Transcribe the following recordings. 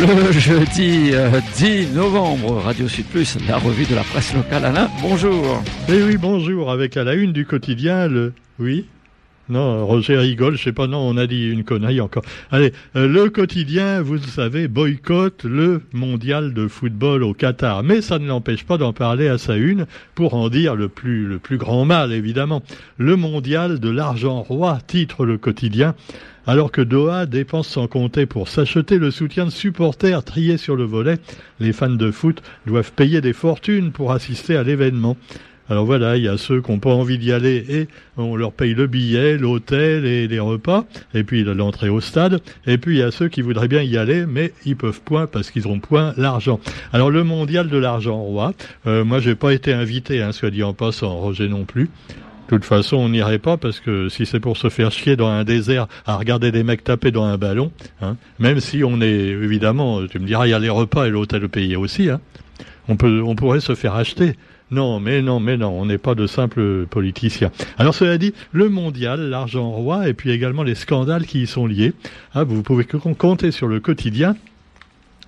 Le jeudi 10 euh, novembre, Radio Sud Plus, la revue de la presse locale. Alain, bonjour. Eh oui, bonjour. Avec à la une du quotidien, le... Oui non, Roger rigole, je sais pas, non, on a dit une connerie encore. Allez, euh, le quotidien, vous le savez, boycotte le mondial de football au Qatar. Mais ça ne l'empêche pas d'en parler à sa une pour en dire le plus, le plus grand mal, évidemment. Le mondial de l'argent roi, titre le quotidien. Alors que Doha dépense sans compter pour s'acheter le soutien de supporters triés sur le volet, les fans de foot doivent payer des fortunes pour assister à l'événement. Alors voilà, il y a ceux qui n'ont pas envie d'y aller et on leur paye le billet, l'hôtel et les repas, et puis l'entrée au stade. Et puis il y a ceux qui voudraient bien y aller, mais ils peuvent point parce qu'ils ont point l'argent. Alors le mondial de l'argent roi, euh, moi j'ai pas été invité, hein, soit dit en passant, Roger non plus. De toute façon, on n'irait pas parce que si c'est pour se faire chier dans un désert à regarder des mecs taper dans un ballon, hein, même si on est évidemment, tu me diras, il y a les repas et l'hôtel payé aussi, hein, on peut, on pourrait se faire acheter. Non, mais non, mais non, on n'est pas de simples politiciens. Alors cela dit, le mondial, l'argent roi, et puis également les scandales qui y sont liés. Ah, vous pouvez compter sur le quotidien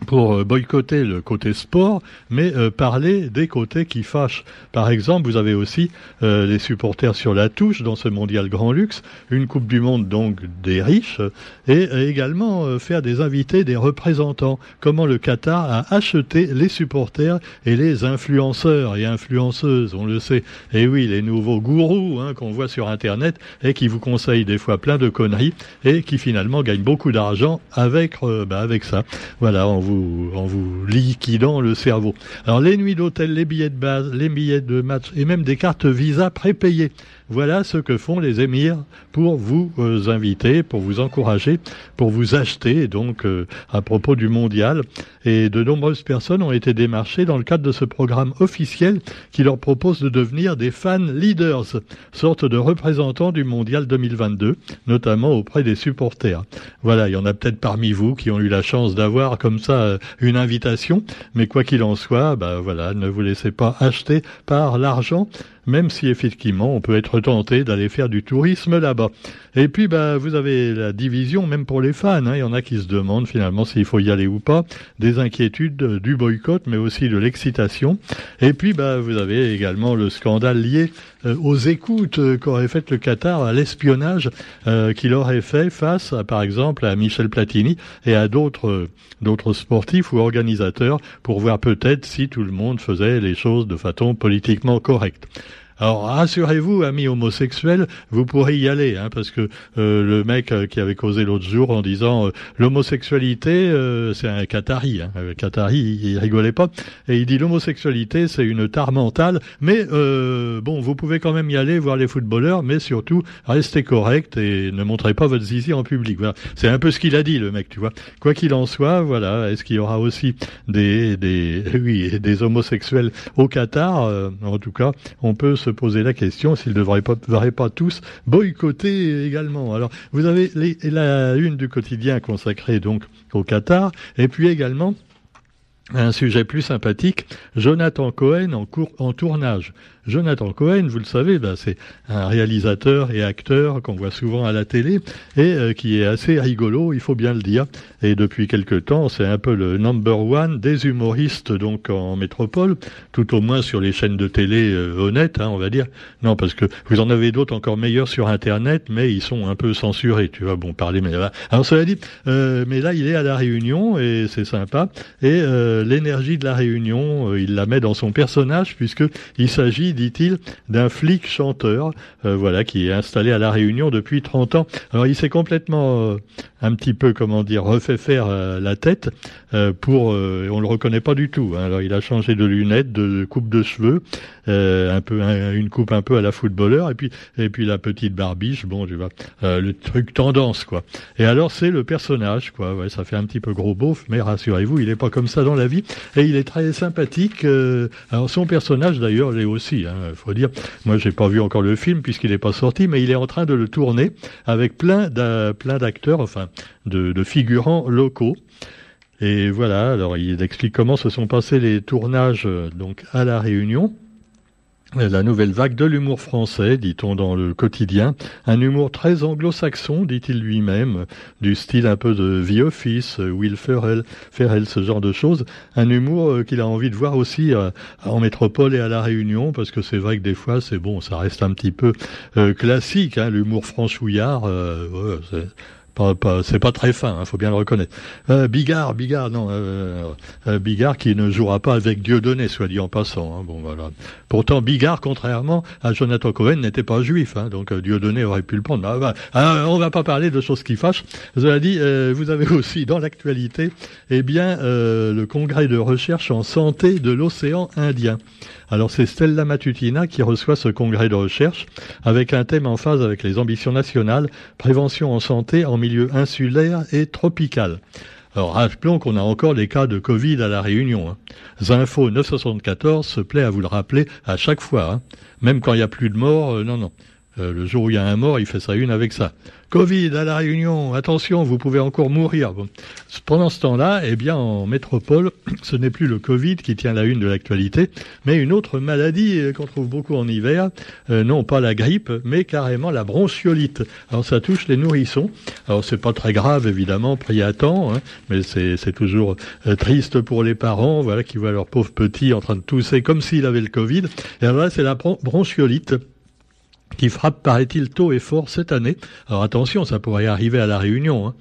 pour euh, boycotter le côté sport, mais euh, parler des côtés qui fâchent. Par exemple, vous avez aussi euh, les supporters sur la touche dans ce mondial grand luxe, une Coupe du Monde donc des riches, et également faire des invités, des représentants. Comment le Qatar a acheté les supporters et les influenceurs et influenceuses, on le sait. Et oui, les nouveaux gourous hein, qu'on voit sur Internet et qui vous conseillent des fois plein de conneries et qui finalement gagnent beaucoup d'argent avec, bah, avec ça. Voilà, en vous liquidant le cerveau. Alors les nuits d'hôtel, les billets de base, les billets de match et même des cartes Visa prépayées. Voilà ce que font les émirs pour vous euh, inviter, pour vous encourager, pour vous acheter, donc euh, à propos du mondial. Et de nombreuses personnes ont été démarchées dans le cadre de ce programme officiel qui leur propose de devenir des fan leaders, sorte de représentants du mondial 2022, notamment auprès des supporters. Voilà, il y en a peut-être parmi vous qui ont eu la chance d'avoir comme ça euh, une invitation, mais quoi qu'il en soit, bah voilà, ne vous laissez pas acheter par l'argent même si effectivement on peut être tenté d'aller faire du tourisme là-bas. Et puis bah vous avez la division même pour les fans, hein. il y en a qui se demandent finalement s'il faut y aller ou pas, des inquiétudes du boycott mais aussi de l'excitation. Et puis bah vous avez également le scandale lié euh, aux écoutes euh, qu'aurait fait le Qatar à l'espionnage euh, qu'il aurait fait face à, par exemple à Michel Platini et à d'autres sportifs ou organisateurs pour voir peut-être si tout le monde faisait les choses de façon politiquement correcte. Alors rassurez-vous, amis homosexuels, vous pourrez y aller, hein, parce que euh, le mec euh, qui avait causé l'autre jour en disant euh, l'homosexualité, c'est un Qatari, hein, Qatari, il, rigolait pas, et il dit l'homosexualité, c'est une tare mentale, mais bon, vous pouvez quand même y aller voir les footballeurs, mais surtout restez correct et ne montrez pas votre zizi en public. C'est un peu ce qu'il a dit, le mec, tu vois. Quoi qu'il en soit, voilà, est-ce qu'il y aura aussi des, des, oui, des homosexuels au Qatar En tout cas, on peut se poser la question s'ils ne devraient pas, pas tous boycotter également. Alors, vous avez la une du quotidien consacrée donc au Qatar, et puis également un sujet plus sympathique, Jonathan Cohen en, cours, en tournage. Jonathan Cohen, vous le savez, ben, c'est un réalisateur et acteur qu'on voit souvent à la télé et euh, qui est assez rigolo, il faut bien le dire. Et depuis quelque temps, c'est un peu le number one des humoristes donc en métropole, tout au moins sur les chaînes de télé euh, honnêtes, hein, on va dire. Non, parce que vous en avez d'autres encore meilleurs sur Internet, mais ils sont un peu censurés, tu vois. Bon, parler, mais alors cela dit, euh, mais là il est à la Réunion et c'est sympa. Et l'énergie de la Réunion, il la met dans son personnage puisque il s'agit dit-il, d'un flic chanteur, euh, voilà, qui est installé à la Réunion depuis 30 ans. Alors il s'est complètement, euh, un petit peu, comment dire, refait faire euh, la tête pour, on le reconnaît pas du tout. Hein. Alors il a changé de lunettes, de coupe de cheveux, un peu, une coupe un peu à la footballeur, et puis, et puis la petite barbiche, bon, tu vois, le truc tendance, quoi. Et alors c'est le personnage, quoi. Ouais, ça fait un petit peu gros beauf, mais rassurez-vous, il est pas comme ça dans la et il est très sympathique. alors son personnage, d'ailleurs, l'est aussi. Il hein, faut dire. Moi, j'ai pas vu encore le film puisqu'il n'est pas sorti, mais il est en train de le tourner avec plein d'acteurs, enfin, de, figurants locaux. Et voilà. Alors, il explique comment se sont passés les tournages euh, donc à la Réunion. La nouvelle vague de l'humour français, dit-on dans le quotidien, un humour très anglo-saxon, dit-il lui-même, du style un peu de The Office, Will Ferrell, Ferrell, ce genre de choses, un humour euh, qu'il a envie de voir aussi euh, en métropole et à la Réunion, parce que c'est vrai que des fois, c'est bon, ça reste un petit peu euh, classique, hein, l'humour franchouillard, ouais, c'est pas très fin, il hein, faut bien le reconnaître. Euh, Bigard, Bigard, non, euh, euh, Bigard qui ne jouera pas avec Dieudonné, soit dit en passant. Hein, bon voilà. Pourtant, Bigard, contrairement à Jonathan Cohen, n'était pas juif, hein, donc Dieudonné aurait pu le prendre. Ah, bah, ah, on va pas parler de choses qui fâchent. Cela dit, vous avez aussi dans l'actualité, eh bien, le congrès de recherche en santé de l'océan Indien. Alors c'est Stella Matutina qui reçoit ce congrès de recherche avec un thème en phase avec les ambitions nationales, prévention en santé en milieu insulaire et tropical. Alors rappelons qu'on a encore les cas de Covid à la Réunion. Hein. Zinfo 974 se plaît à vous le rappeler à chaque fois. Hein. Même quand il n'y a plus de morts, euh, non, non. Euh, le jour où il y a un mort, il fait ça une avec ça. Covid à la Réunion, attention, vous pouvez encore mourir. Pendant ce temps-là, eh bien, en métropole, ce n'est plus le Covid qui tient la une de l'actualité, mais une autre maladie euh, qu'on trouve beaucoup en hiver, euh, non pas la grippe, mais carrément la bronchiolite. Alors ça touche les nourrissons. Alors c'est pas très grave évidemment, pris à temps, hein, mais c'est toujours triste pour les parents, voilà, qui voient leur pauvre petit en train de tousser comme s'il avait le Covid. Et là, c'est la bronchiolite qui frappe, paraît-il, tôt et fort cette année. Alors attention, ça pourrait arriver à la Réunion. Hein.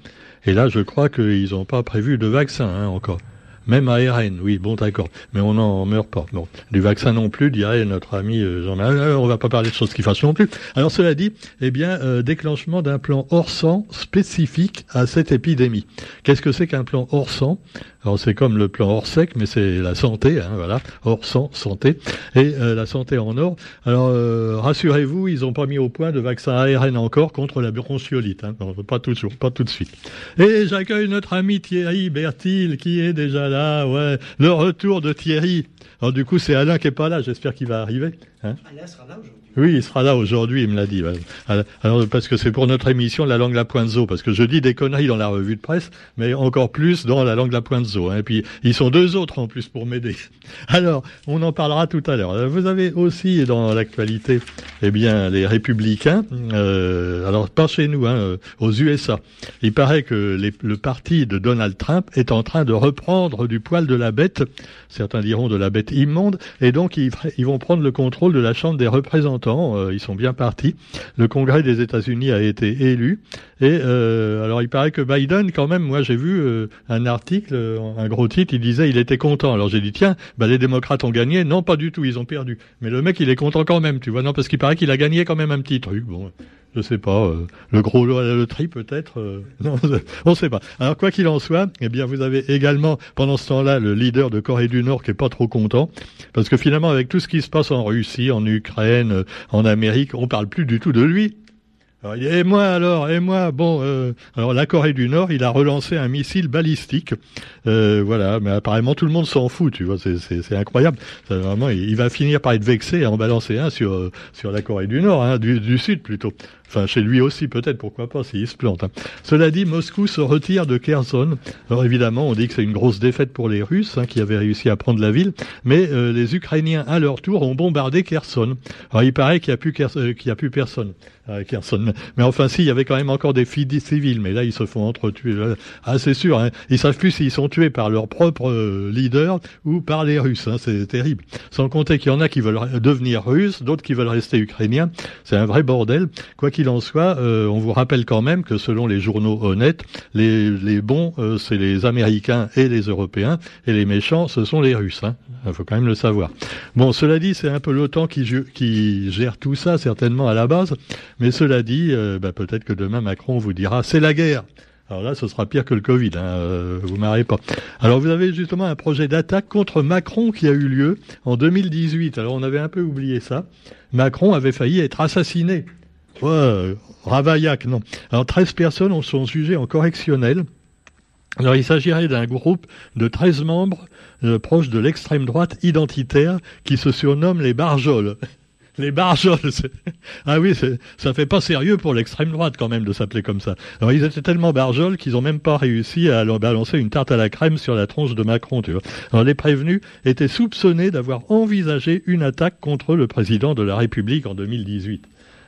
Et là, je crois qu'ils n'ont pas prévu de vaccin hein, encore. Même ARN, oui, bon d'accord, mais on n'en meurt pas. Bon, du vaccin non plus, dirait notre ami euh, Jean-Marie. Euh, on va pas parler de choses qui fâchent non plus. Alors cela dit, eh bien, euh, déclenchement d'un plan hors sang spécifique à cette épidémie. Qu'est-ce que c'est qu'un plan hors sang? Alors c'est comme le plan hors sec, mais c'est la santé, hein, voilà, hors sang, santé, et euh, la santé en or. Alors euh, rassurez-vous, ils n'ont pas mis au point de vaccin ARN encore contre la bronchiolite, hein, pas toujours, pas tout de suite. Et j'accueille notre ami Thierry Bertil qui est déjà là, ouais, le retour de Thierry. Alors du coup c'est Alain qui est pas là, j'espère qu'il va arriver. Hein. Alain sera là aujourd'hui. Oui, il sera là aujourd'hui, il me l'a dit. Alors, parce que c'est pour notre émission La langue la pointe zoo, parce que je dis des conneries dans la revue de presse, mais encore plus dans La langue la pointe zoo. Hein. Et puis, ils sont deux autres en plus pour m'aider. Alors, on en parlera tout à l'heure. Vous avez aussi dans l'actualité, eh bien, les républicains. Euh, alors, pas chez nous, hein, aux USA. Il paraît que le parti de Donald Trump est en train de reprendre du poil de la bête. Certains diront de la bête immonde. Et donc, ils, vont prendre le contrôle de la Chambre des représentants euh, ils sont bien partis. Le Congrès des États-Unis a été élu. Et euh, alors il paraît que Biden, quand même, moi j'ai vu euh, un article, un gros titre, il disait il était content. Alors j'ai dit tiens, bah, les démocrates ont gagné. Non, pas du tout, ils ont perdu. Mais le mec il est content quand même, tu vois. Non, parce qu'il paraît qu'il a gagné quand même un petit truc. Bon, je sais pas, euh, le gros le tri peut-être, euh, non, on sait pas. Alors quoi qu'il en soit, eh bien vous avez également pendant ce temps-là le leader de Corée du Nord qui est pas trop content parce que finalement avec tout ce qui se passe en Russie, en Ukraine, euh, en Amérique, on parle plus du tout de lui. et moi alors, et moi, bon, alors la Corée du Nord, il a relancé un missile balistique, voilà, mais apparemment tout le monde s'en fout, tu vois, c'est incroyable. vraiment, il, va finir par être vexé et en balancer un sur sur la Corée du Nord, hein, du Sud plutôt. Enfin, chez lui aussi, peut-être, pourquoi pas, s'il se plante. Hein. Cela dit, Moscou se retire de Kherson. Alors évidemment, on dit que c'est une grosse défaite pour les Russes, hein, qui avaient réussi à prendre la ville, mais euh, les Ukrainiens, à leur tour, ont bombardé Kherson. Alors il paraît qu'il n'y a, plus euh, qu'il a plus personne à Kherson. Mais enfin, si, il y avait quand même encore des filles civiles, mais là, ils se font entretuer. Ah, c'est sûr, hein. ils savent plus s'ils sont tués par leur propre euh, leader ou par les Russes. Hein. C'est terrible. Sans compter qu'il y en a qui veulent devenir Russes, d'autres qui veulent rester Ukrainiens. C'est un vrai bordel. Quoi qu'il en soit, euh, on vous rappelle quand même que selon les journaux honnêtes, les, les bons, euh, c'est les Américains et les Européens, et les méchants, ce sont les Russes. Hein. Il faut quand même le savoir. Bon, cela dit, c'est un peu l'OTAN qui, qui gère tout ça, certainement à la base. Mais cela dit, euh, bah, peut-être que demain Macron vous dira c'est la guerre. Alors là, ce sera pire que le Covid, hein, vous m'arrêtez pas. Alors vous avez justement un projet d'attaque contre Macron qui a eu lieu en 2018. Alors on avait un peu oublié ça. Macron avait failli être assassiné Ravaillac, non. Alors 13 personnes sont jugées en correctionnel. Alors il s'agirait d'un groupe de 13 membres euh, proches de l'extrême droite identitaire qui se surnomme les Barjols. les barjols. Ah oui, ça fait pas sérieux pour l'extrême droite quand même de s'appeler comme ça. Alors ils étaient tellement barjols qu'ils ont même pas réussi à balancer une tarte à la crème sur la tronche de Macron, tu vois. Alors les prévenus étaient soupçonnés d'avoir envisagé une attaque contre le président de la République en 2018.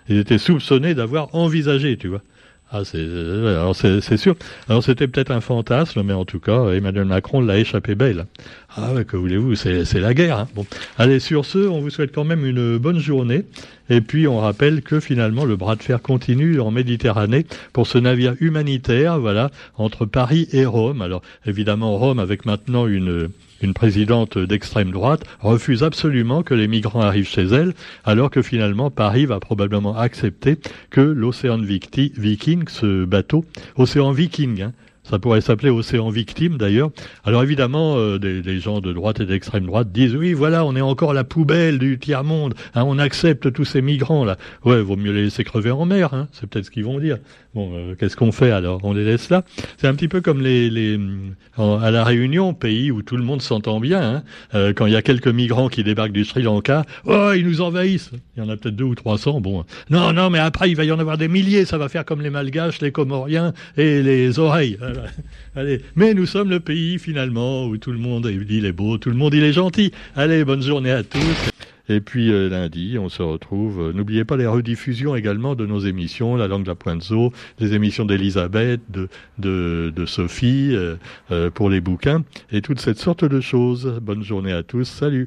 Ils étaient soupçonnés d'avoir envisagé, tu vois. Ah, c'est sûr. Alors c'était peut-être un fantasme, mais en tout cas, Emmanuel Macron l'a échappé belle. Ah, que voulez-vous, c'est la guerre. Hein. Bon, allez sur ce, on vous souhaite quand même une bonne journée. Et puis on rappelle que finalement le bras de fer continue en Méditerranée pour ce navire humanitaire, voilà, entre Paris et Rome. Alors évidemment Rome avec maintenant une une présidente d'extrême droite, refuse absolument que les migrants arrivent chez elle, alors que finalement Paris va probablement accepter que l'Océan Viking, ce bateau, Océan Viking, hein, ça pourrait s'appeler Océan Victime d'ailleurs. Alors évidemment, euh, des, gens de droite et d'extrême droite disent oui, voilà, on est encore la poubelle du tiers monde. Hein, on accepte tous ces migrants là. Ouais, vaut mieux les laisser crever en mer. Hein, c'est peut-être ce qu'ils vont dire. Bon, euh, qu'est-ce qu'on fait alors? On les laisse là? C'est un petit peu comme les, les à la Réunion, pays où tout le monde s'entend bien. Hein, euh, quand il y a quelques migrants qui débarquent du Sri Lanka, oh, ils nous envahissent. Il y en a peut-être deux ou trois cents. Bon, non, non, mais après il va y en avoir des milliers. Ça va faire comme les Malgaches, les Comoriens et les oreilles. Allez, mais nous sommes le pays finalement où tout le monde il est beau, tout le monde il est gentil. Allez, bonne journée à tous. Et puis euh, lundi, on se retrouve. N'oubliez pas les rediffusions également de nos émissions, La langue de la pointe les émissions d'Elisabeth, de, de, Sophie, euh, euh, pour les bouquins, et toute cette sorte de choses. Bonne journée à tous. Salut.